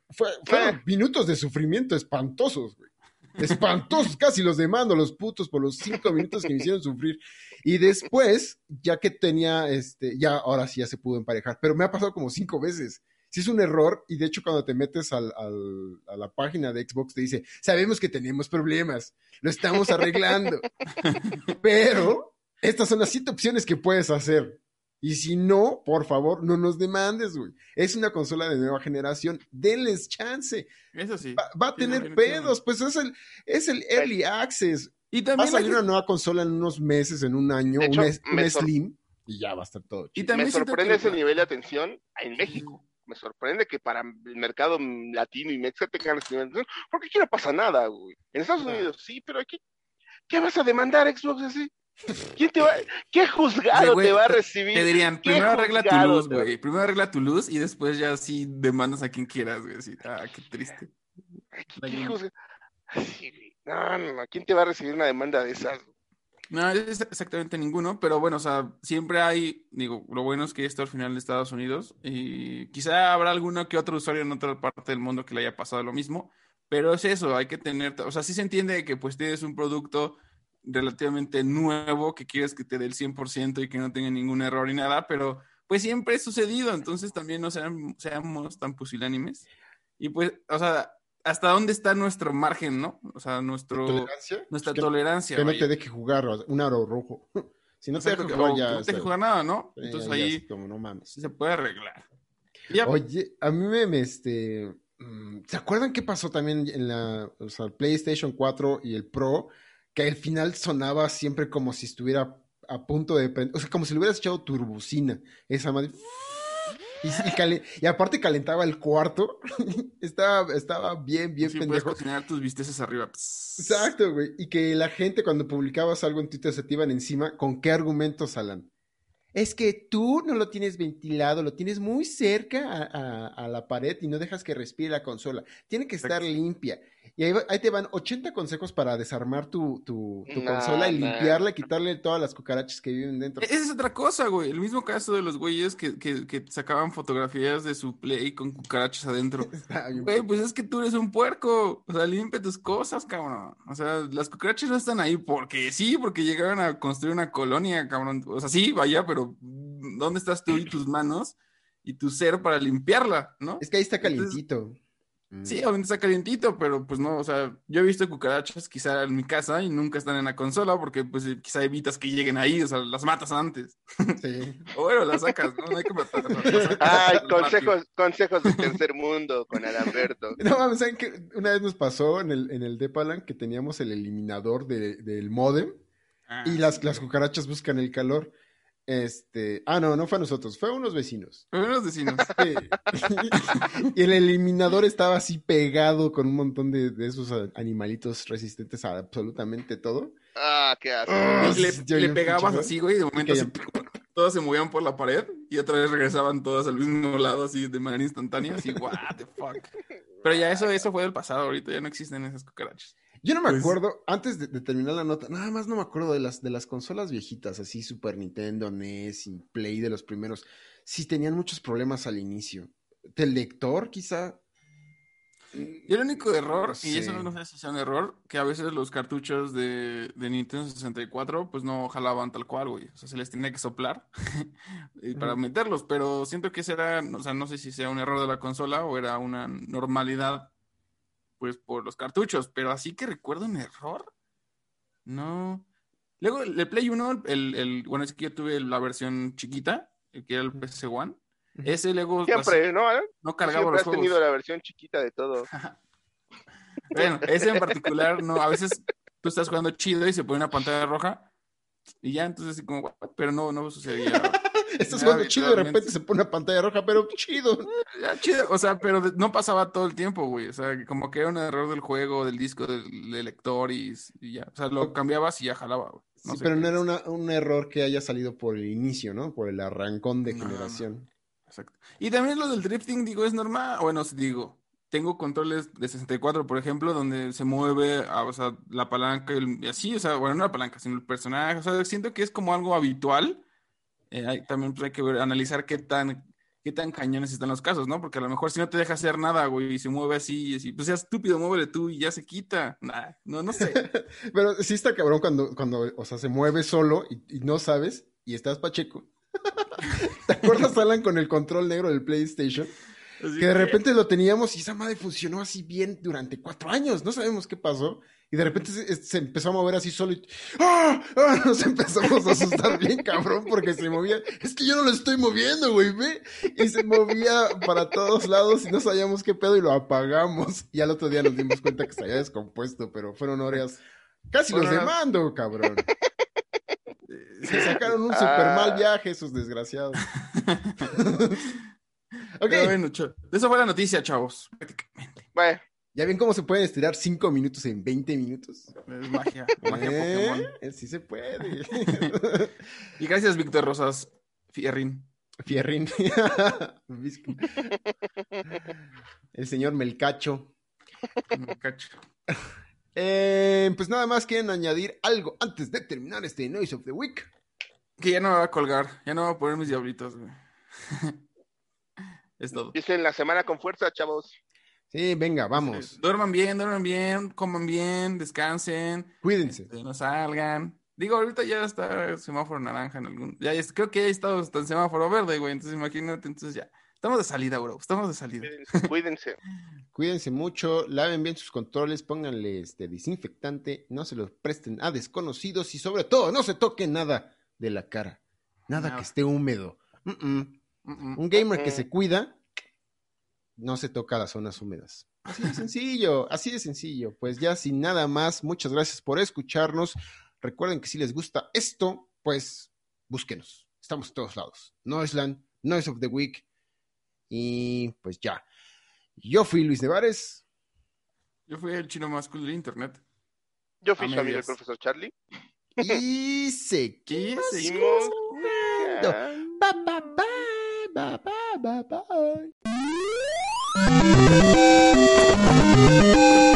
Fue, fueron minutos de sufrimiento espantosos, güey. Espantosos, (laughs) casi los demando, los putos, por los cinco minutos que me hicieron sufrir. Y después, ya que tenía, este, ya, ahora sí ya se pudo emparejar, pero me ha pasado como cinco veces si es un error y de hecho cuando te metes al, a la página de Xbox te dice, sabemos que tenemos problemas, lo estamos arreglando, (laughs) pero estas son las siete opciones que puedes hacer. Y si no, por favor, no nos demandes, güey. Es una consola de nueva generación, denles chance. Eso sí. Va, a tener pedos, pues es el, es el early access. Y también va a salir una nueva consola en unos meses, en un año, un, Slim, y ya va a estar todo. Y también me sorprende ese nivel de atención en México me sorprende que para el mercado latino y mexa tengan porque aquí no pasa nada, güey. En Estados Unidos sí, pero aquí, ¿qué vas a demandar Xbox así? ¿Quién te va, (laughs) ¿Qué juzgado te va a recibir? Te dirían, primero arregla tu luz, güey. Primero arregla tu luz y después ya sí demandas a quien quieras, güey. ah, qué triste. ¿Qué, no, no, ¿quién te va a recibir una demanda de esas? No, es exactamente ninguno, pero bueno, o sea, siempre hay, digo, lo bueno es que esto al final de Estados Unidos y quizá habrá alguno que otro usuario en otra parte del mundo que le haya pasado lo mismo, pero es eso, hay que tener, o sea, sí se entiende que pues tienes un producto relativamente nuevo que quieres que te dé el 100% y que no tenga ningún error y nada, pero pues siempre ha sucedido, entonces también no seamos, seamos tan pusilánimes. Y pues, o sea, hasta dónde está nuestro margen, ¿no? O sea, nuestro, ¿Tolerancia? nuestra tolerancia. Que no te deje jugar un aro rojo. (laughs) si no te deje jugar, ya. No te deje jugar nada, ¿no? Entonces ahí. Como, no mames. Se puede arreglar. Oye, a mí me, este. Mm, ¿Se acuerdan qué pasó también en la o sea, PlayStation 4 y el Pro? Que al final sonaba siempre como si estuviera a punto de. O sea, como si le hubieras echado turbocina. Esa madre. Y, aparte calentaba el cuarto. (laughs) estaba, estaba bien, bien sí, pendejo. Puedes cocinar tus bisteces arriba. Exacto, güey. Y que la gente cuando publicabas algo en Twitter se te iban encima. ¿Con qué argumentos, Alan? Es que tú no lo tienes ventilado, lo tienes muy cerca a, la pared y no dejas que respire la consola. Tiene que estar limpia. Y ahí, te van 80 consejos para desarmar tu, tu, consola y limpiarla y quitarle todas las cucarachas que viven dentro. Esa es otra cosa, güey. El mismo caso de los güeyes que, que, sacaban fotografías de su Play con cucarachas adentro. (laughs) Güey, pues es que tú eres un puerco. O sea, limpia tus cosas, cabrón. O sea, las cucarachas no están ahí porque sí, porque llegaron a construir una colonia, cabrón. O sea, sí, vaya, pero ¿dónde estás tú y tus manos y tu ser para limpiarla, no? Es que ahí está calientito. Sí, mm. obviamente está calientito, pero pues no, o sea, yo he visto cucarachas quizá en mi casa y nunca están en la consola porque pues quizá evitas que lleguen ahí, o sea, las matas antes. Sí. (laughs) o bueno, las sacas, ¿no? No hay que matarlas. (laughs) Ay, consejos, consejos del (laughs) tercer mundo con Adalberto. No, ¿saben que Una vez nos pasó en el, en el Depalan que teníamos el eliminador del modem ah, y las, las cucarachas buscan el calor. Este, ah, no, no fue a nosotros, fue a unos vecinos. Fue a unos vecinos. y el eliminador estaba así pegado con un montón de, esos animalitos resistentes a absolutamente todo. Ah, qué asco. Ah, le, pegabas así, güey, y de momento (laughs) todas se movían por la pared y otra vez regresaban todas al mismo lado, así de manera instantánea, así, what the fuck. Pero ya eso, eso fue del pasado, ahorita ya no existen esas cucarachas. Yo no me pues acuerdo, antes de, terminar la nota, nada más no me acuerdo de las, de las consolas viejitas, así Super Nintendo, NES y Play de los primeros. Sí tenían muchos problemas al inicio. ¿Del lector, quizá? Y el único error, y eso no sé si sea un error, que a veces los cartuchos de, de, Nintendo 64 pues no jalaban tal cual, güey. O sea, se les tenía que soplar (laughs) para meterlos, pero siento que ese era, o sea, no sé si sea un error de la consola o era una normalidad pues por los cartuchos, pero así que recuerdo un error. No. Luego el Play 1, el, el, bueno, es que yo tuve la versión chiquita, que era el PC One. Ese luego. Siempre, ¿no? No cargaba los has tenido la versión chiquita de todo. (laughs) bueno, ese en particular, no. A veces tú estás jugando chido y se pone una pantalla roja y ya, entonces así como, pero no, no sucedía. (laughs) (laughs) Estás jugando chido y de repente se pone una pantalla roja, pero chido. (laughs) Ya, chido. O sea, pero no pasaba todo el tiempo, güey. O sea, como que era un error del juego, del disco, del, lector y, ya. O sea, lo cambiabas y ya jalaba, güey. sí, pero no era un error que haya salido por el inicio, ¿no? Por el arrancón de generación. Exacto. Y también lo del drifting, digo, es normal. Bueno, digo, tengo controles de 64, por ejemplo, donde se mueve, ah, o sea, la palanca y así, o sea, bueno, no la palanca, sino el personaje. O sea, siento que es como algo habitual eh, también hay que analizar qué tan, qué tan cañones están los casos, ¿no? Porque a lo mejor si no te deja hacer nada, güey, y se mueve así, y así, pues sea estúpido, muévele tú y ya se quita. no, no sé. (laughs) Pero sí está cabrón cuando, cuando, o sea, se mueve solo y, no sabes y estás pacheco. (laughs) ¿Te acuerdas, (laughs) Alan, con el control negro del PlayStation? que de repente lo teníamos y esa madre funcionó así bien durante cuatro años. No sabemos qué pasó. Y de repente se, empezó a mover así solo y ¡Ah! ¡Ah! nos empezamos a asustar (laughs) bien cabrón porque se movía. Es que yo no lo estoy moviendo, güey, ve. Y se movía para todos lados y no sabíamos qué pedo y lo apagamos. Y al otro día nos dimos cuenta que se había descompuesto, pero fueron horas. Casi los demando, cabrón. (laughs) Se sacaron un super mal viaje esos desgraciados. (laughs) ok. Bueno, eso fue la noticia, chavos. Prácticamente. Bueno. ¿Ya ven cómo se pueden estirar 5 minutos en 20 minutos? Es magia, (laughs) magia ¿Eh? Pokémon. Sí se puede. (laughs) y gracias, Víctor Rosas Fierrin. Fierrin. (laughs) El señor Melcacho. Melcacho. Eh, pues nada más quieren añadir algo antes de terminar este Noise of the Week. Que ya no me va a colgar, ya no va a poner mis diablitos, güey. es todo. Dicen la semana con fuerza, chavos. Sí, venga, vamos. duerman bien, duerman bien, coman bien, descansen. Cuídense. Este, no salgan. Digo, ahorita ya está el semáforo naranja en algún. Ya, creo que ya estado hasta el semáforo verde, güey. Entonces imagínate, entonces ya. Estamos de salida, bro. Estamos de salida. Cuídense. (laughs) Cuídense mucho, laven bien sus controles, pónganle este desinfectante, no se los presten a desconocidos y sobre todo no se toquen nada de la cara. Nada que esté húmedo. Un gamer que se cuida no se toca las zonas húmedas. Así de sencillo, así de sencillo. Pues ya sin nada más, muchas gracias por escucharnos. Recuerden que si les gusta esto, pues búsquenos. Estamos en todos lados. Noisland, Noise of the Week. Y pues ya. Yo fui Luis Nevares. Yo fui el chino más cool de internet. Yo fui su amigo el profesor Charlie. Y seguimos. seguimos. Thank you.